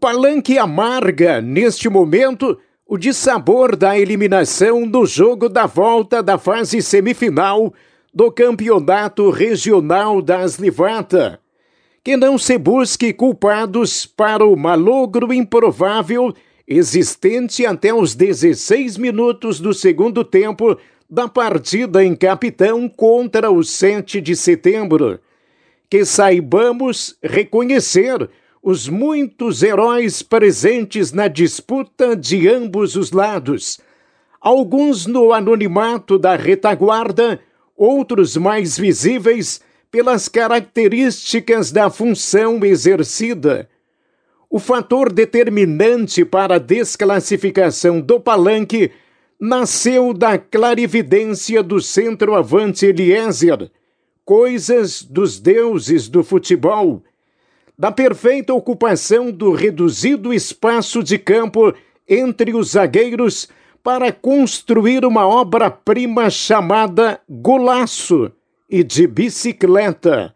Palanque amarga, neste momento, o dissabor da eliminação no jogo da volta da fase semifinal do Campeonato Regional das Livata. Que não se busque culpados para o malogro improvável existente até os 16 minutos do segundo tempo da partida em Capitão contra o 7 de setembro. Que saibamos reconhecer os muitos heróis presentes na disputa de ambos os lados, alguns no anonimato da retaguarda, outros mais visíveis pelas características da função exercida. O fator determinante para a desclassificação do palanque nasceu da clarividência do centroavante Eliezer, coisas dos deuses do futebol da perfeita ocupação do reduzido espaço de campo entre os zagueiros para construir uma obra-prima chamada golaço e de bicicleta.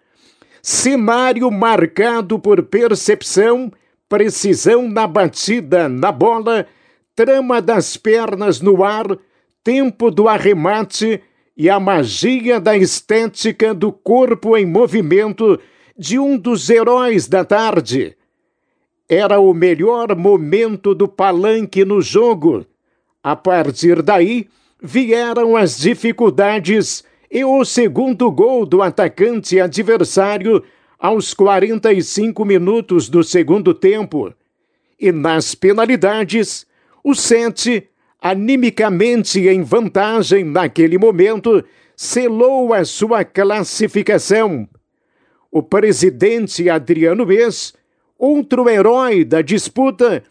Cenário marcado por percepção, precisão na batida na bola, trama das pernas no ar, tempo do arremate e a magia da estética do corpo em movimento de um dos heróis da tarde. Era o melhor momento do palanque no jogo. A partir daí, vieram as dificuldades e o segundo gol do atacante adversário aos 45 minutos do segundo tempo. E nas penalidades, o Sete, animicamente em vantagem naquele momento, selou a sua classificação o presidente Adriano Mês, outro herói da disputa,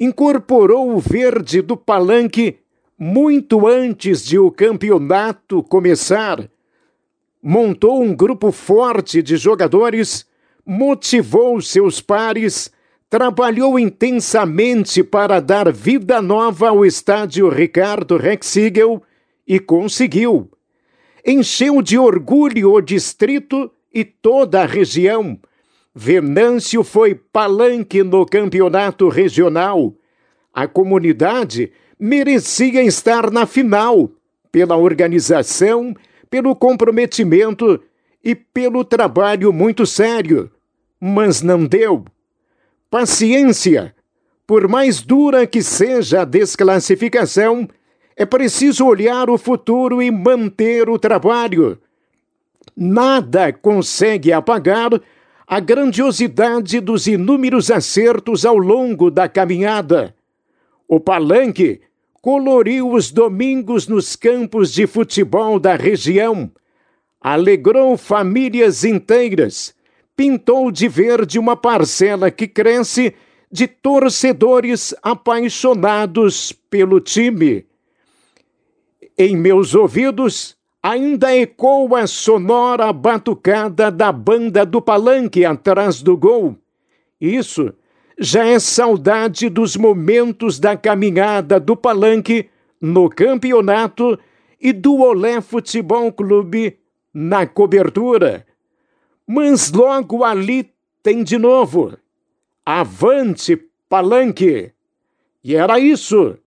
incorporou o verde do palanque muito antes de o campeonato começar. Montou um grupo forte de jogadores, motivou seus pares, trabalhou intensamente para dar vida nova ao estádio Ricardo Rexigel e conseguiu. Encheu de orgulho o distrito e toda a região. Venâncio foi palanque no campeonato regional. A comunidade merecia estar na final, pela organização, pelo comprometimento e pelo trabalho muito sério. Mas não deu. Paciência! Por mais dura que seja a desclassificação, é preciso olhar o futuro e manter o trabalho nada consegue apagar a grandiosidade dos inúmeros acertos ao longo da caminhada. O palanque coloriu os domingos nos campos de futebol da região, alegrou famílias inteiras, pintou de verde uma parcela que cresce de torcedores apaixonados pelo time. Em meus ouvidos, ainda ecoa a sonora batucada da banda do palanque atrás do gol. Isso já é saudade dos momentos da caminhada do palanque no campeonato e do Olé Futebol Clube na cobertura. Mas logo ali tem de novo. Avante, palanque! E era isso